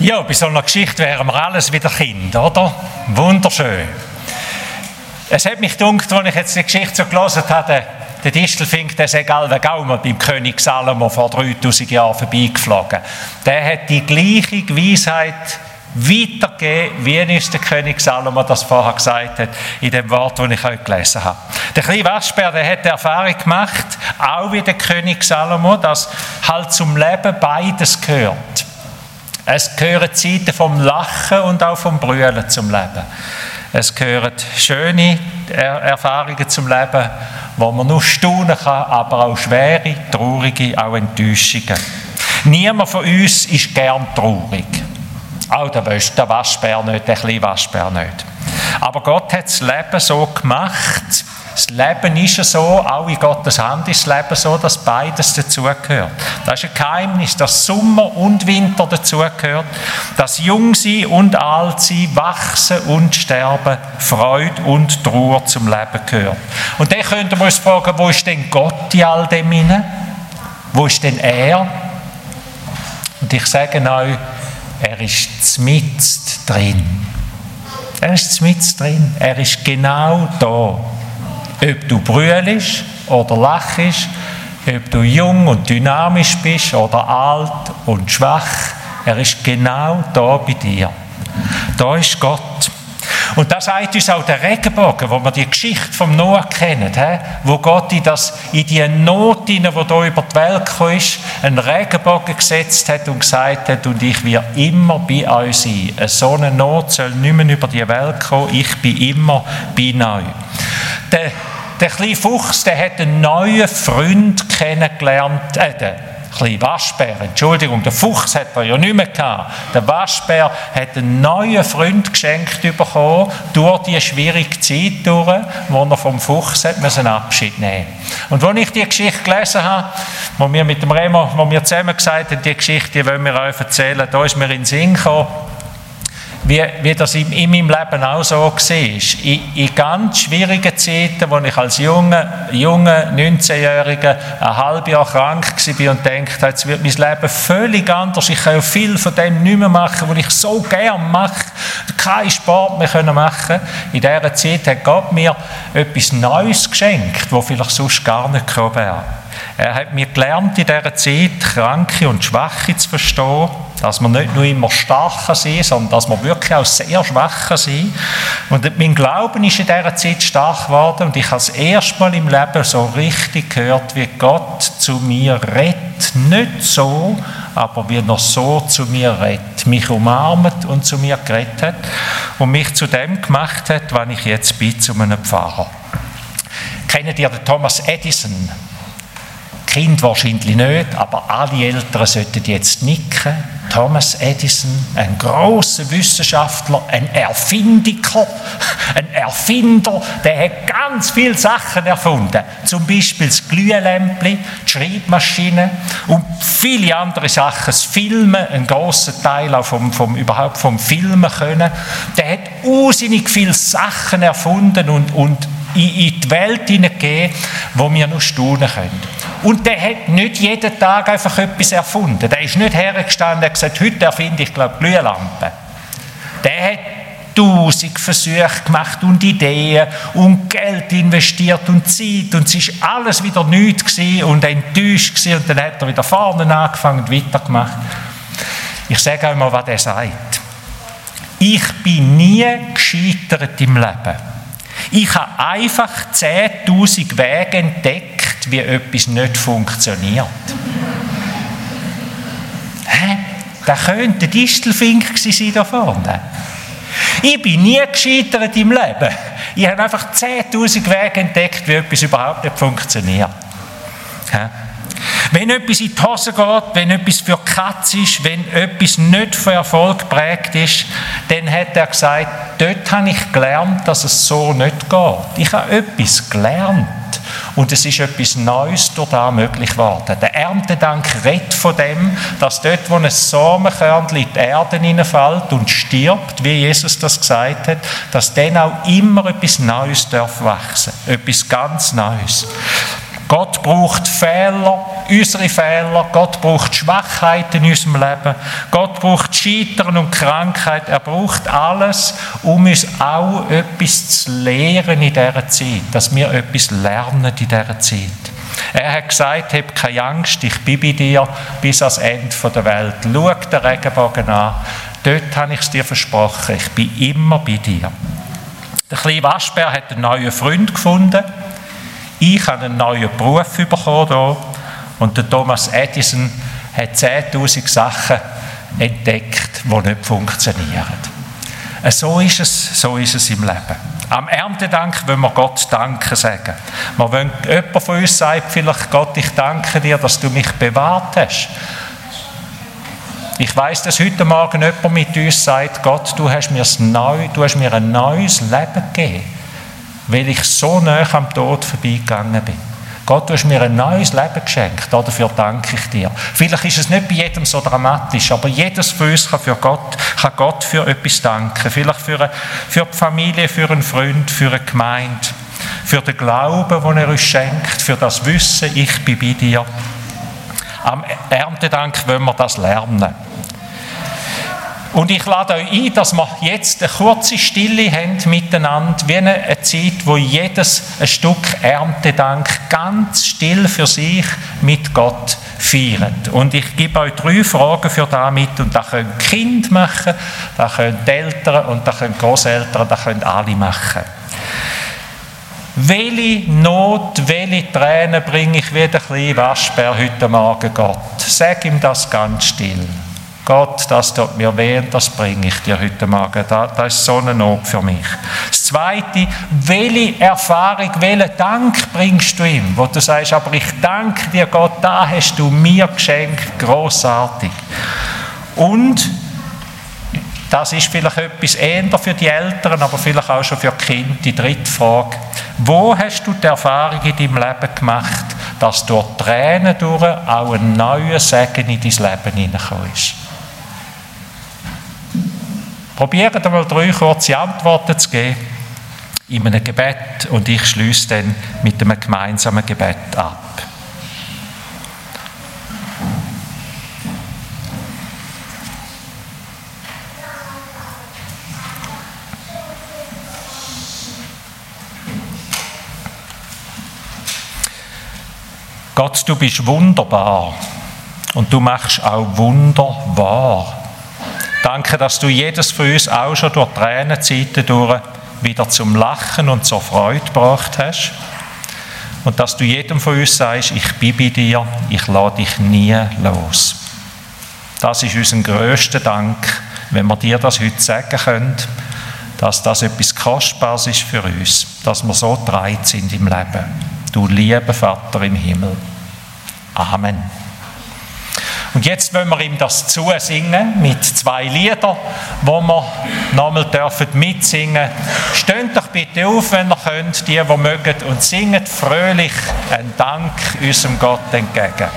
Ja, bei so einer Geschichte wären wir alles wieder Kind, oder? Wunderschön. Es hat mich gedacht, als ich jetzt die Geschichte so gelesen habe, der Distelfink, der sei allweg auch mal beim König Salomo vor 3000 Jahren vorbeigeflogen. Der hat die gleiche Weisheit weitergegeben, wie es der König Salomo das vorher gesagt hat, in dem Wort, das ich heute gelesen habe. Der kleine Waschbär, der hat die Erfahrung gemacht, auch wie der König Salomo, dass halt zum Leben beides gehört. Es gehören Zeiten vom Lachen und auch vom Brüllen zum Leben. Es gehören schöne Erfahrungen zum Leben, wo man nur staunen kann, aber auch schwere, traurige, auch Enttäuschungen. Niemand von uns ist gern traurig. Auch der, der Waschbär nicht, der kleine Waschbär nicht. Aber Gott hat das Leben so gemacht, das Leben ist ja so, auch in Gottes Hand ist das Leben so, dass beides dazugehört. Das ist ein Geheimnis, dass Sommer und Winter dazugehört, dass Jungsein und Altsein, Wachsen und Sterben, Freude und Trauer zum Leben gehört. Und dann könnten wir uns fragen, wo ist denn Gott in all dem inne? Wo ist denn er? Und ich sage euch, er ist mitten drin. Er ist mitten drin. Er ist genau da. Ob du brüllst oder lachst, ob du jung und dynamisch bist oder alt und schwach, er ist genau da bei dir. Da ist Gott. Und das sagt uns auch der Regenbogen, wo wir die Geschichte vom Noah kennen, wo Gott in, das, in die Not, die hier über die Welt gekommen ist, einen Regenbogen gesetzt hat und gesagt hat, und ich will immer bei euch sein. Eine so eine Not soll nicht mehr über die Welt kommen, ich bin immer bei euch. Der kleine Fuchs, der hat einen neuen Freund kennengelernt, äh, der kleine Waschbär, Entschuldigung, der Fuchs hat er ja nicht mehr gehabt. Der Waschbär hat einen neuen Freund geschenkt bekommen, durch die schwierige Zeit durch, wo er vom Fuchs hat müssen Abschied nehmen Und als ich die Geschichte gelesen habe, wo wir mit dem Remo, wo wir zusammen gesagt haben, die Geschichte, die wollen wir euch erzählen, da ist mir in den Sinn gekommen, wie, wie das in, in meinem Leben auch so war. In, in ganz schwierigen Zeiten, wo ich als junger junge 19-Jähriger ein halbes Jahr krank war und dachte, jetzt wird mein Leben völlig anders. Ich kann ja viel von dem nicht mehr machen, was ich so gerne mache. Keinen Sport mehr machen In dieser Zeit hat Gott mir etwas Neues geschenkt, was vielleicht sonst gar nicht gekommen wäre. Er hat mir gelernt, in dieser Zeit Kranke und Schwache zu verstehen, dass man nicht nur immer stark sein kann, sondern dass man wirklich auch sehr schwach sein kann. Und mein Glauben ist in dieser Zeit stark geworden und ich habe das erste Mal im Leben so richtig gehört, wie Gott zu mir redet. Nicht so, aber wie er so zu mir redet. Mich umarmt und zu mir geredet hat und mich zu dem gemacht hat, was ich jetzt bin, zu einem Pfarrer. Kennt ihr den Thomas Edison? Kind wahrscheinlich nicht, aber alle Eltern sollten jetzt nicken. Thomas Edison, ein großer Wissenschaftler, ein Erfindiker, ein Erfinder, der hat ganz viele Sachen erfunden. Zum Beispiel das Glühlämpchen, die Schreibmaschine und viele andere Sachen. Das Filmen, ein großer Teil auch vom, vom, überhaupt vom Filmen können. Der hat unsinnig viele Sachen erfunden und, und in, die Welt hineingegeben, wo wir nur staunen können. Und der hat nicht jeden Tag einfach etwas erfunden. Der ist nicht hergestanden und gesagt, heute erfinde ich, glaube Glühlampen. Der hat tausend Versuche gemacht und Ideen und Geld investiert und Zeit und es war alles wieder nichts und enttäuscht gewesen und dann hat er wieder vorne angefangen und weitergemacht. Ich sage euch mal, was er sagt. Ich bin nie gescheitert im Leben. Ich habe einfach 10.000 Wege entdeckt, wie etwas nicht funktioniert. Hä? Da könnte ein Distelfink sein da vorne. Ich bin nie gescheitert im Leben. Ich habe einfach 10.000 Wege entdeckt, wie etwas überhaupt nicht funktioniert. Hä? Wenn etwas in die Hose geht, wenn etwas für Katz ist, wenn etwas nicht für Erfolg geprägt ist, dann hat er gesagt, dort habe ich gelernt, dass es so nicht geht. Ich habe etwas gelernt. Und es ist etwas Neues durch da möglich geworden. Der Erntedank redet von dem, dass dort, wo ein Samenkörnchen in die Erde hineinfällt und stirbt, wie Jesus das gesagt hat, dass dann auch immer etwas Neues darf wachsen. Etwas ganz Neues. Gott braucht Fehler, unsere Fehler, Gott braucht Schwachheit in unserem Leben, Gott braucht Scheitern und Krankheit, er braucht alles, um uns auch etwas zu lehren in dieser Zeit, dass wir etwas lernen in dieser Zeit. Er hat gesagt, hab keine Angst, ich bin bei dir bis ans Ende der Welt. Schau den Regenbogen an, dort habe ich es dir versprochen, ich bin immer bei dir. Der kleine Waschbär hat einen neuen Freund gefunden, ich habe einen neuen Beruf bekommen hier. Und der Thomas Edison hat 10'000 Sachen entdeckt, die nicht funktionieren. So ist es, so ist es im Leben. Am Erntedank wollen wir Gott Danke sagen. Wir wollen, jemand von uns sagt vielleicht, Gott, ich danke dir, dass du mich bewahrt hast. Ich weiß, dass heute Morgen jemand mit uns sagt, Gott, du hast mir, neu, du hast mir ein neues Leben gegeben, weil ich so nah am Tod vorbeigegangen bin. Gott, du hast mir ein neues Leben geschenkt, dafür danke ich dir. Vielleicht ist es nicht bei jedem so dramatisch, aber jedes von uns kann, für Gott, kann Gott für etwas danken. Vielleicht für, eine, für die Familie, für einen Freund, für eine Gemeinde, für den Glauben, den er uns schenkt, für das Wissen, ich bin bei dir. Am Erntedank wollen wir das lernen. Und ich lade euch ein, dass wir jetzt eine kurze Stille haben miteinander, wie eine, Zeit, wo jedes ein Stück Erntedank ganz still für sich mit Gott feiert. Und ich gebe euch drei Fragen für da mit und da können Kind machen, da können Eltern und da können Großeltern, da können alle machen. Welche Not, welche Tränen bringe ich wie der kleine Waschbär heute Morgen Gott? Sag ihm das ganz still. Gott, das tut mir weh und das bringe ich dir heute Morgen. Das, das ist so eine Not für mich. Das Zweite, welche Erfahrung, welchen Dank bringst du ihm? Wo du sagst, aber ich danke dir Gott, da hast du mir geschenkt, großartig. Und das ist vielleicht etwas eher für die Eltern, aber vielleicht auch schon für die Kinder. Die dritte Frage. Wo hast du die Erfahrung in deinem Leben gemacht, dass durch Tränen durch auch ein neuer Segen in dein Leben hineingekommen? Probiert einmal drei kurze Antworten zu geben in einem Gebet und ich schließe dann mit einem gemeinsamen Gebet ab. Gott, du bist wunderbar und du machst auch Wunder wahr. Danke, dass du jedes von uns auch schon durch Tränenzeiten durch wieder zum Lachen und zur Freude gebracht hast. Und dass du jedem von uns sagst, ich bin bei dir, ich lade dich nie los. Das ist unser größter Dank, wenn wir dir das heute sagen können, dass das etwas Kostbares ist für uns, dass wir so breit sind im Leben. Du lieber Vater im Himmel. Amen. Und jetzt wollen wir ihm das zusingen mit zwei Liedern, wo wir nochmal dürfen mitsingen. Steht doch bitte auf, wenn ihr könnt, die, die mögen, und singet fröhlich einen Dank unserem Gott entgegen.